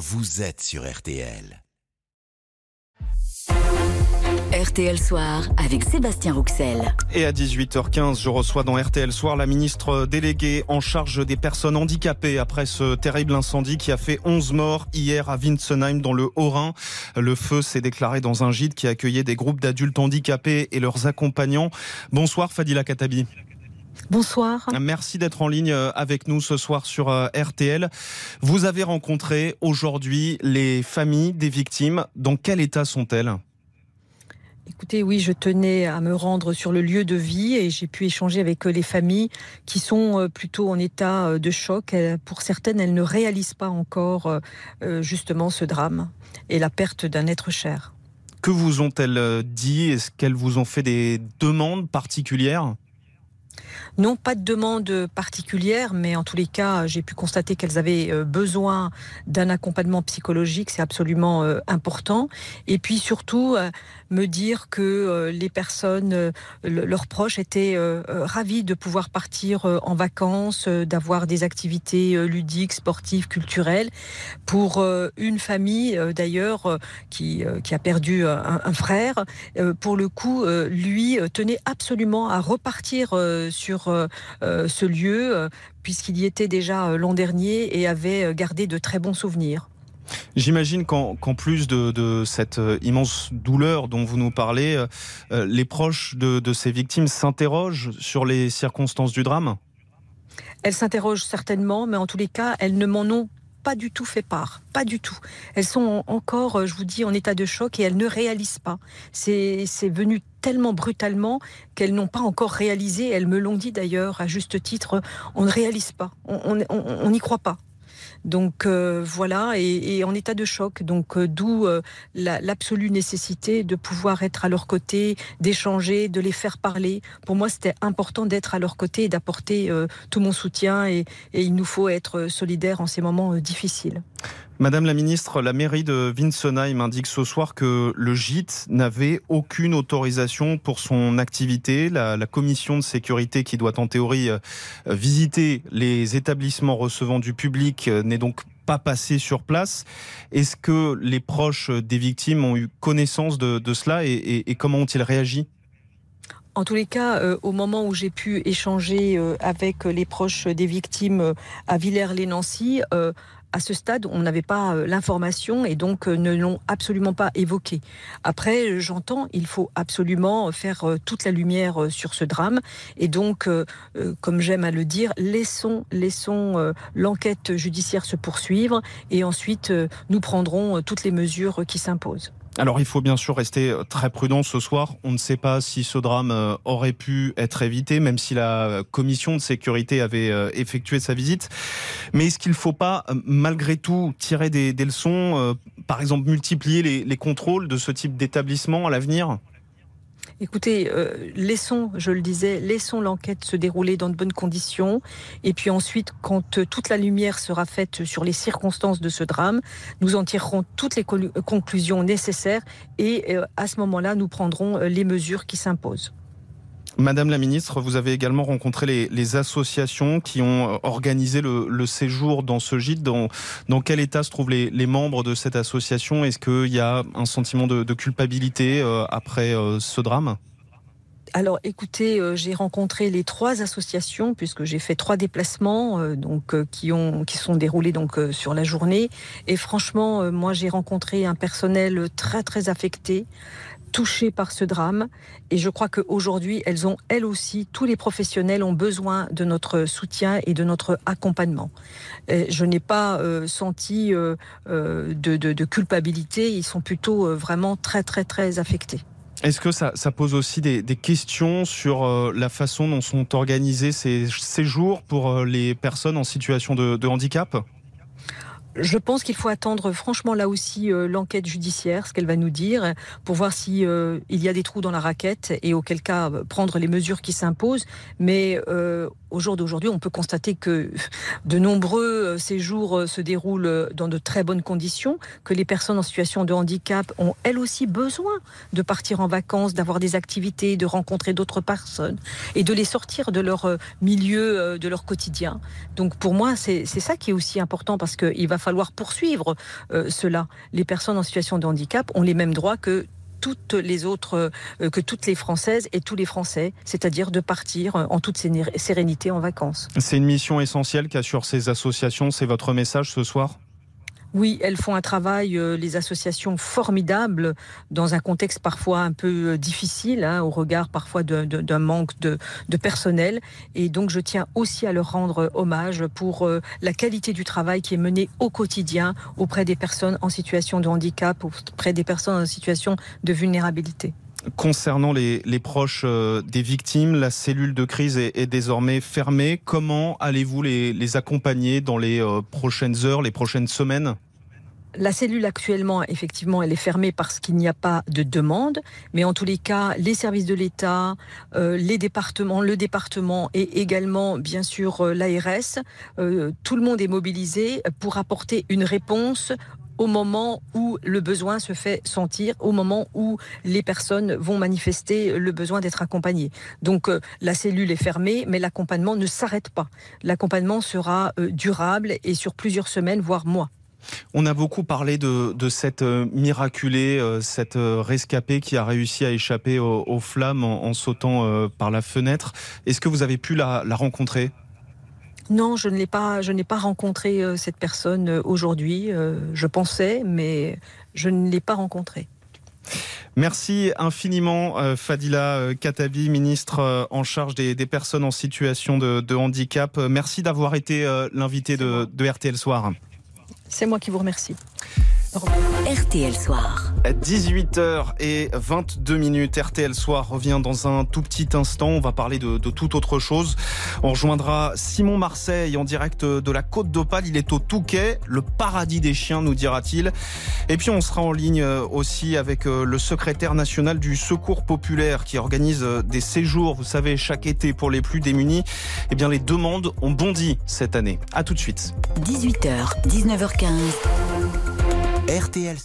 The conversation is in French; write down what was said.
vous êtes sur RTL. RTL Soir avec Sébastien Rouxel. Et à 18h15, je reçois dans RTL Soir la ministre déléguée en charge des personnes handicapées après ce terrible incendie qui a fait 11 morts hier à Winsenheim dans le Haut-Rhin. Le feu s'est déclaré dans un gîte qui accueillait des groupes d'adultes handicapés et leurs accompagnants. Bonsoir Fadila Katabi. Bonsoir. Merci d'être en ligne avec nous ce soir sur euh, RTL. Vous avez rencontré aujourd'hui les familles des victimes. Dans quel état sont-elles? Écoutez, oui, je tenais à me rendre sur le lieu de vie et j'ai pu échanger avec euh, les familles qui sont euh, plutôt en état de choc. Pour certaines, elles ne réalisent pas encore justement ce drame et la perte d'un être cher. Que vous ont-elles dit? Est-ce qu'elles vous ont fait des demandes particulières? Non, pas de demande particulière, mais en tous les cas, j'ai pu constater qu'elles avaient euh, besoin d'un accompagnement psychologique, c'est absolument euh, important. Et puis surtout, euh, me dire que les personnes, leurs proches étaient ravis de pouvoir partir en vacances, d'avoir des activités ludiques, sportives, culturelles. Pour une famille, d'ailleurs, qui, qui a perdu un, un frère, pour le coup, lui tenait absolument à repartir sur euh, euh, ce lieu, euh, puisqu'il y était déjà l'an dernier et avait gardé de très bons souvenirs. J'imagine qu'en plus de, cette immense douleur dont vous nous parlez, les proches de, ces victimes s'interrogent sur les circonstances du drame? Elles s'interrogent certainement, mais en tous les cas, elles ne m'en ont pas du tout fait part, pas du tout. Elles sont encore, je vous dis, en état de choc et elles ne réalisent pas. C'est venu tellement brutalement qu'elles n'ont pas encore réalisé. Elles me l'ont dit d'ailleurs à juste titre. On ne réalise pas, on n'y croit pas. Donc euh, voilà, et, en état de choc. Donc euh, d'où euh, l'absolue nécessité de pouvoir être à leur côté, d'échanger, de les faire parler. Pour moi, c'était important d'être à leur côté et d'apporter tout mon soutien. Et, et, il nous faut être solidaires en ces moments difficiles. Madame la ministre, la mairie de Winsenheim indique ce soir que le gîte n'avait aucune autorisation pour son activité. La, commission de sécurité qui doit en théorie euh, visiter les établissements recevant du public euh, n'est donc pas passée sur place. Est-ce que les proches des victimes ont eu connaissance de, cela et, comment ont-ils réagi? En tous les cas, euh, au moment où j'ai pu échanger avec les proches des victimes à Villers-les-Nancy, à ce stade, on n'avait pas euh, l'information et donc euh, ne l'ont absolument pas évoqué. Après, j'entends, il faut absolument faire euh, toute la lumière sur ce drame. Et donc, comme j'aime à le dire, laissons, laissons l'enquête judiciaire se poursuivre et ensuite nous prendrons toutes les mesures qui s'imposent. Alors il faut bien sûr rester euh, très prudent ce soir. On ne sait pas si ce drame euh, aurait pu être évité, même si la commission de sécurité avait euh, effectué sa visite. Mais est-ce qu'il ne faut pas malgré tout tirer des, leçons, par exemple multiplier les contrôles de ce type d'établissement à l'avenir? Écoutez, euh, laissons, je le disais, laissons l'enquête se dérouler dans de bonnes conditions. Et puis ensuite, quand euh, toute la lumière sera faite sur les circonstances de ce drame, nous en tirerons toutes les conclusions nécessaires et euh, à ce moment-là, nous prendrons les mesures qui s'imposent. Madame la ministre, vous avez également rencontré les, associations qui ont euh, organisé le, séjour dans ce gîte. Dans, quel état se trouvent les, membres de cette association? Est-ce qu'il y a un sentiment de, culpabilité euh, après euh, ce drame? Alors écoutez, j'ai rencontré les trois associations puisque j'ai fait trois déplacements donc qui ont qui sont déroulés donc sur la journée. Et franchement moi j'ai rencontré un personnel très très affecté touchées par ce drame. Et je crois qu'aujourd'hui, elles ont, elles aussi, tous les professionnels ont besoin de notre soutien et de notre accompagnement. je n'ai pas euh, senti euh, euh, de, culpabilité. Ils sont plutôt vraiment très, très, très affectés. Est-ce que ça, pose aussi des, questions sur la façon dont sont organisés ces séjours pour les personnes en situation de handicap? Je pense qu'il faut attendre franchement là aussi euh, l'enquête judiciaire, ce qu'elle va nous dire, pour voir si euh, il y a des trous dans la raquette et auquel cas euh, prendre les mesures qui s'imposent. Mais au jour d'aujourd'hui, on peut constater que de nombreux séjours se déroulent dans de très bonnes conditions, que les personnes en situation de handicap ont elles aussi besoin de partir en vacances, d'avoir des activités, de rencontrer d'autres personnes et de les sortir de leur milieu, de leur quotidien. Donc pour moi, c'est ça qui est aussi important parce qu'il va falloir poursuivre cela. Les personnes en situation de handicap ont les mêmes droits que toutes les autres, euh, que toutes les Françaises et tous les Français, c'est-à-dire de partir euh, en toute sérénité en vacances. C'est une mission essentielle qu'assurent ces associations. C'est votre message ce soir? Oui, elles font un travail, euh, les associations, formidable, dans un contexte parfois un peu euh, difficile, hein, au regard parfois d'un manque de, personnel. Et donc, je tiens aussi à leur rendre hommage pour euh, la qualité du travail qui est mené au quotidien auprès des personnes en situation de handicap, auprès des personnes en situation de vulnérabilité. Concernant les, proches des victimes, la cellule de crise est, désormais fermée. Comment allez-vous les, accompagner dans les prochaines heures, les prochaines semaines? La cellule actuellement, effectivement, elle est fermée parce qu'il n'y a pas de demande, mais en tous les cas, les services de l'État, euh, les départements, le département et également, bien sûr, euh, l'ARS, euh, tout le monde est mobilisé pour apporter une réponse au moment où le besoin se fait sentir, au moment où les personnes vont manifester le besoin d'être accompagnées. Donc la cellule est fermée, mais l'accompagnement ne s'arrête pas. L'accompagnement sera durable et sur plusieurs semaines, voire mois. On a beaucoup parlé de, cette euh, miraculée, euh, cette euh, rescapée qui a réussi à échapper aux, flammes en, sautant par la fenêtre. Est-ce que vous avez pu la, rencontrer? Non, je ne l'ai pas, je n'ai pas rencontré cette personne aujourd'hui. Je pensais, mais je ne l'ai pas rencontrée. Merci infiniment Fadila Katabi, ministre en charge des, personnes en situation de, handicap. Merci d'avoir été l'invité de, de RTL Soir. C'est moi qui vous remercie. RTL Soir. 18h et 22 minutes. RTL Soir revient dans un tout petit instant. On va parler de, de toute autre chose. On rejoindra Simon Marseille en direct de la Côte d'Opale. Il est au Touquet, le paradis des chiens, nous dira-t-il. Et puis on sera en ligne aussi avec euh, le secrétaire national du Secours populaire qui organise euh, des séjours, vous savez, chaque été pour les plus démunis. Eh bien, les demandes ont bondi cette année. À tout de suite. 18h, 19h15. RTL